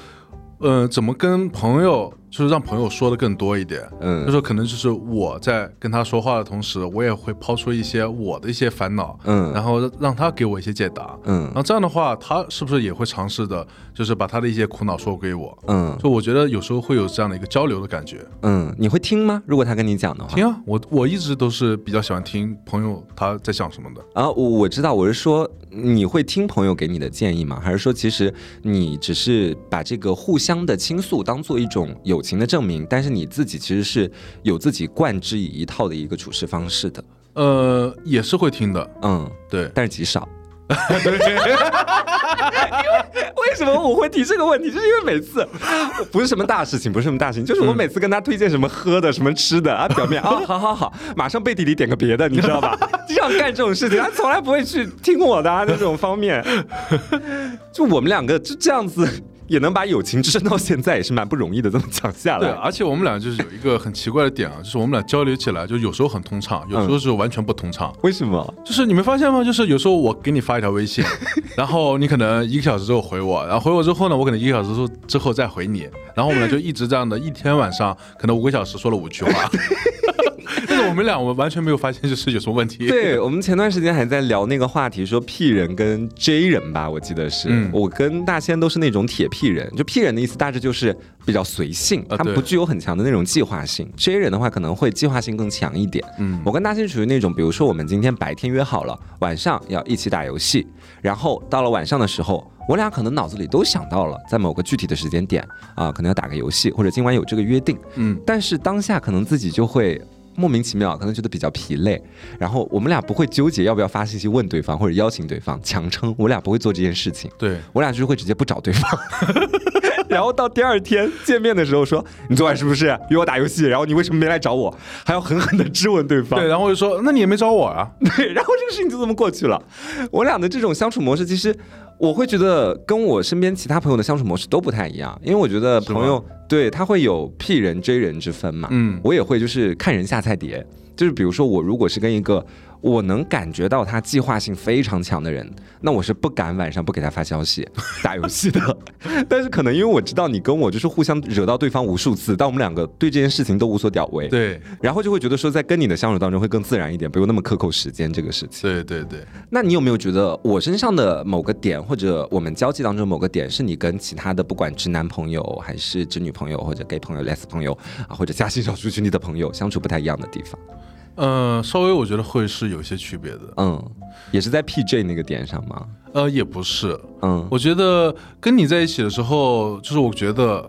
呃，怎么跟朋友，就是让朋友说的更多一点。嗯就说可能就是我在跟他说话的同时，我也会抛出一些我的一些烦恼，嗯然后让他给我一些解答。嗯然后这样的话，他是不是也会尝试的，就是把他的一些苦恼说给我？嗯就我觉得有时候会有这样的一个交流的感觉。嗯，你会听吗？如果他跟你讲的话，听啊，我我一直都是比较喜欢听朋友他在讲什么的。啊，我我知道，我是说你会听朋友给你的建议吗？还是说其实你只是把这个互相的倾诉当做一种友情的证明，但是你自己其实是有自己贯之以一套的一个处事方式的，呃，也是会听的，嗯，对。但是极少。因 为为什么我会提这个问题？就是因为每次不是什么大事情，不是什么大事情，就是我每次跟他推荐什么喝的、什么吃的啊，表面啊，好好好，马上背地里点个别的，你知道吧？经常干这种事情，他从来不会去听我的啊，那种方面。就我们两个就这样子，也能把友情支撑到现在，也是蛮不容易的。这么讲下来对，来，而且我们俩就是有一个很奇怪的点啊，就是我们俩交流起来，就有时候很通畅，有时候是完全不通畅。为什么？就是你没发现吗？就是有时候我给你发一条微信，然后你可能一个小时之后回我，然后回我之后呢，我可能一个小时之后之后再回你，然后我们俩就一直这样的，一天晚上可能五个小时说了五句话。但是我们俩我们完全没有发现就是有什么问题。对我们前段时间还在聊那个话题，说 P 人跟 J 人吧，我记得是、嗯我跟大仙都是那种铁 P 人，就 P 人的意思大致就是比较随性，他们不具有很强的那种计划性。J 人的话可能会计划性更强一点。嗯我跟大仙属于那种，比如说我们今天白天约好了，晚上要一起打游戏，然后到了晚上的时候，我俩可能脑子里都想到了，在某个具体的时间点啊、可能要打个游戏，或者今晚有这个约定。嗯，但是当下可能自己就会莫名其妙，可能觉得比较疲累，然后我们俩不会纠结要不要发信息问对方或者邀请对方，强撑，我俩不会做这件事情，对，我俩就是会直接不找对方。然后到第二天见面的时候说，你昨晚是不是约我打游戏？然后你为什么没来找我？还要狠狠的质问对方。对，然后我就说，那你也没找我啊？对，然后这个事情就这么过去了。我俩的这种相处模式，其实我会觉得跟我身边其他朋友的相处模式都不太一样，因为我觉得朋友对他会有 P 人追人之分嘛。嗯我也会就是看人下菜碟，就是比如说我如果是跟一个我能感觉到他计划性非常强的人，那我是不敢晚上不给他发消息打游戏的。但是可能因为我知道你跟我就是互相惹到对方无数次，但我们两个对这件事情都无所屌为。对，然后就会觉得说，在跟你的相处当中会更自然一点，不用那么克扣时间这个事情。对对对，那你有没有觉得我身上的某个点，或者我们交际当中某个点，是你跟其他的不管直男朋友，还是直女朋友，或者 gay 朋友、les 朋友啊，或者家性少数群体的朋友相处不太一样的地方？呃，稍微我觉得会是有些区别的。嗯，也是在 PJ 那个点上吗？呃，也不是，嗯。我觉得跟你在一起的时候，就是我觉得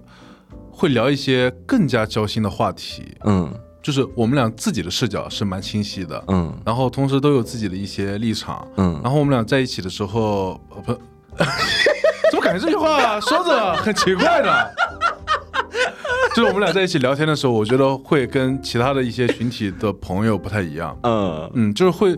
会聊一些更加交心的话题，嗯。就是我们俩自己的视角是蛮清晰的，嗯。然后同时都有自己的一些立场，嗯，然后我们俩在一起的时候，呃不，怎么感觉这句话说着很奇怪呢？就是我们俩在一起聊天的时候，我觉得会跟其他的一些群体的朋友不太一样，嗯。嗯，就是会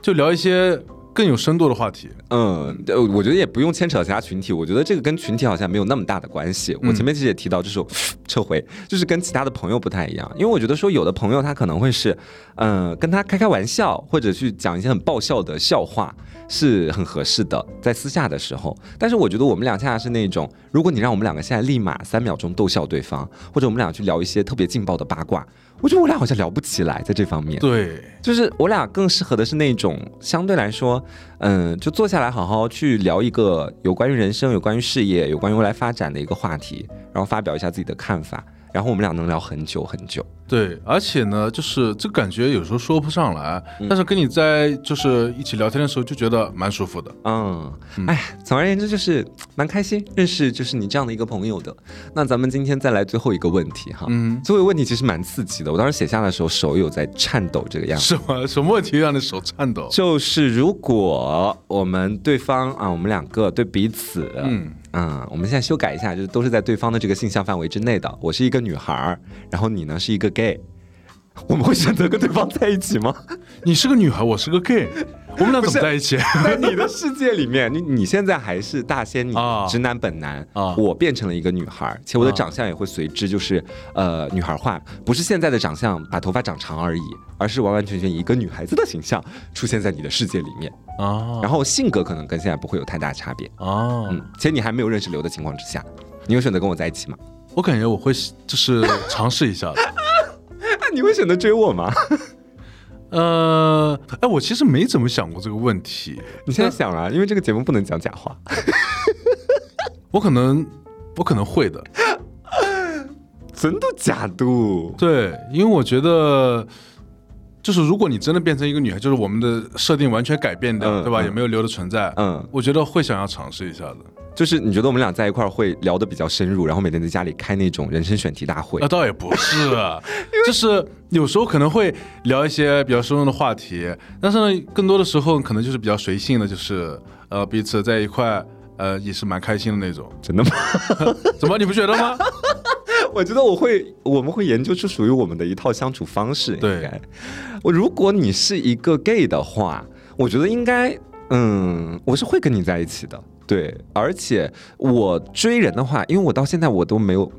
就聊一些更有深度的话题，嗯，呃我觉得也不用牵扯到其他群体，我觉得这个跟群体好像没有那么大的关系。我前面其实也提到，就是我撤回，就是跟其他的朋友不太一样，因为我觉得说有的朋友他可能会是，嗯、跟他开开玩笑，或者去讲一些很爆笑的笑话。是很合适的，在私下的时候。但是我觉得我们俩恰恰是那种，如果你让我们两个现在立马三秒钟逗笑对方，或者我们俩去聊一些特别劲爆的八卦，我觉得我俩好像聊不起来在这方面。对，就是我俩更适合的是那种相对来说，嗯，就坐下来好好去聊一个有关于人生、有关于事业、有关于未来发展的一个话题，然后发表一下自己的看法，然后我们俩能聊很久很久。对，而且呢，就是这感觉有时候说不上来，嗯但是跟你在就是一起聊天的时候，就觉得蛮舒服的。嗯，哎，总而言之就是蛮开心认识就是你这样的一个朋友的。那咱们今天再来最后一个问题哈，嗯，最后一个问题其实蛮刺激的，我当时写下的时候手有在颤抖这个样子。什么 什么问题让你手颤抖？就是如果我们对方啊，我们两个对彼此，嗯嗯，我们现在修改一下，就是都是在对方的这个性向范围之内的。我是一个女孩儿，然后你呢是一个 gay，我们会选择跟对方在一起吗？你是个女孩，我是个 gay，我们俩怎么在一起？在你的世界里面，你你现在还是大仙女，啊直男本男啊我变成了一个女孩，且我的啊长相也会随之就是呃女孩化，不是现在的长相把头发长长而已，而是完完全全以一个女孩子的形象出现在你的世界里面。啊然后性格可能跟现在不会有太大差别，啊！嗯，且你还没有认识刘的情况之下，你有选择跟我在一起吗？我感觉我会就是尝试一下的。那你会选择追我吗？呃，哎，我其实没怎么想过这个问题。你现在想啊，因为这个节目不能讲假话。我可能，我可能会的。真的假的？对，因为我觉得，就是如果你真的变成一个女孩，就是我们的设定完全改变掉，对吧？也没有刘的存在。嗯，我觉得会想要尝试一下的。就是你觉得我们俩在一块儿会聊得比较深入，然后每天在家里开那种人生选题大会那、。倒也不是，啊 就是有时候可能会聊一些比较深入的话题，但是呢，更多的时候可能就是比较随性的，就是呃彼此在一块，呃也是蛮开心的那种。真的吗？怎么你不觉得吗？我觉得我会，我们会研究出属于我们的一套相处方式。对应该，我如果你是一个 gay 的话，我觉得应该，嗯，我是会跟你在一起的。对，而且我追人的话，因为我到现在我都没有。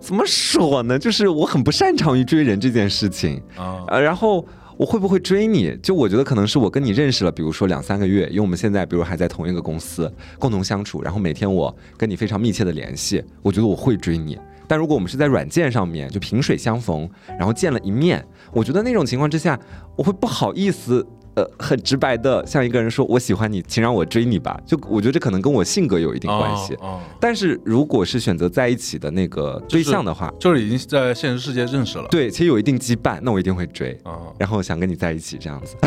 怎么说呢？就是我很不擅长于追人这件事情，啊，呃，然后我会不会追你？就我觉得可能是我跟你认识了，比如说两三个月，因为我们现在比如还在同一个公司共同相处，然后每天我跟你非常密切的联系，我觉得我会追你。但如果我们是在软件上面就萍水相逢，然后见了一面，我觉得那种情况之下，我会不好意思。呃，很直白的向一个人说“我喜欢你，请让我追你吧”，就我觉得这可能跟我性格有一定关系。哦，但是如果是选择在一起的那个对象的话，就是已经在现实世界认识了，对，其实有一定羁绊，那我一定会追，哦，然后想跟你在一起这样子。好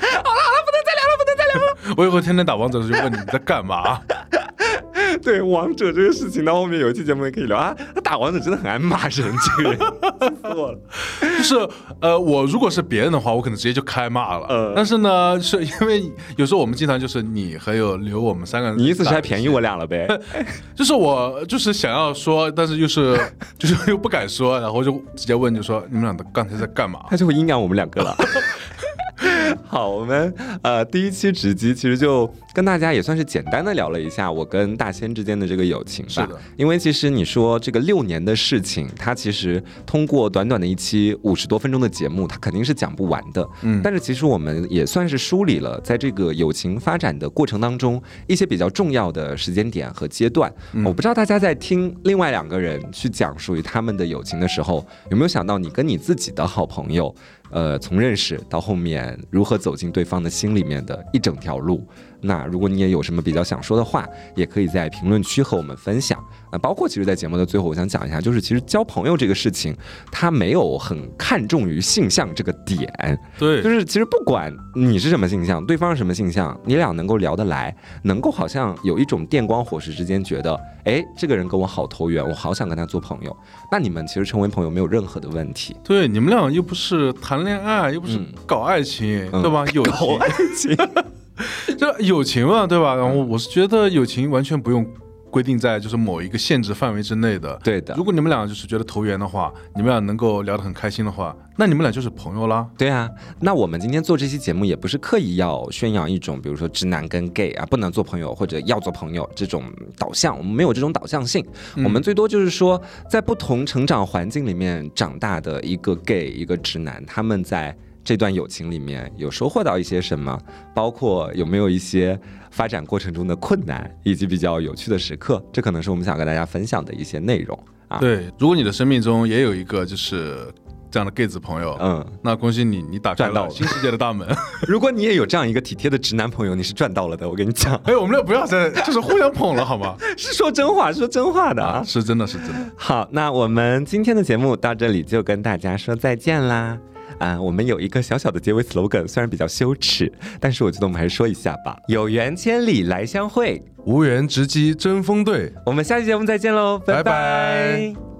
了好了，不能再聊了，不能再聊了。我以后天天打王者的时候就问你你在干嘛？对王者这个事情，到后面有一期节目也可以聊啊。他打王者真的很爱骂人，这个人错了。就是呃，我如果是别人的话，我可能直接就开骂了。呃但是呢，是因为有时候我们经常就是你还有留我们三个人，你意思是还便宜我？俩了呗？就是我就是想要说，但是又是 就是又不敢说，然后就直接问，就说你们俩刚才在干嘛？他就会阴阳我们两个了。好，我们呃第一期直击其实就跟大家也算是简单的聊了一下我跟大仙之间的这个友情吧。是的，因为其实你说这个六年的事情，它其实通过短短的一期五十多分钟的节目，它肯定是讲不完的。嗯但是其实我们也算是梳理了在这个友情发展的过程当中一些比较重要的时间点和阶段。嗯我不知道大家在听另外两个人去讲属于他们的友情的时候，有没有想到你跟你自己的好朋友，呃，从认识到后面如何走进对方的心里面的一整条路。那如果你也有什么比较想说的话，也可以在评论区和我们分享。啊，包括其实，在节目的最后，我想讲一下，就是其实交朋友这个事情，它没有很看重于性向这个点。对，就是其实不管你是什么性向，对方是什么性向，你俩能够聊得来，能够好像有一种电光火石之间觉得，哎，这个人跟我好投缘，我好想跟他做朋友，那你们其实成为朋友没有任何的问题。对，你们俩又不是谈恋爱，又不是嗯搞爱情，嗯对吧？有搞爱，情，这友情嘛，对吧？然后我是觉得友情完全不用规定在就是某一个限制范围之内的。对的如，果你们俩就是觉得投缘的话，你们俩能够聊得很开心的话，那你们俩就是朋友啦。对啊。那我们今天做这期节目也不是刻意要宣扬一种，比如说直男跟 gay 啊不能做朋友或者要做朋友这种导向，我们没有这种导向性。我们最多就是说，在不同成长环境里面长大的一个 gay 一个直男，他们在。这段友情里面有收获到一些什么，包括有没有一些发展过程中的困难，以及比较有趣的时刻，这可能是我们想跟大家分享的一些内容啊。，对，如果你的生命中也有一个就是这样的 gay 子朋友，嗯，那恭喜你，你打开了了新世界的大门。如果你也有这样一个体贴的直男朋友，你是赚到了的。我跟你讲，哎，我们俩不要再就是互相捧了，好吗？是说真话，说真话的啊。是真的是真的。好，那我们今天的节目到这里就跟大家说再见啦。啊，我们有一个小小的结尾 slogan，虽然比较羞耻，但是我觉得我们还是说一下吧。有缘千里来相会，无缘直击争锋队。我们下期节目再见喽，拜拜拜拜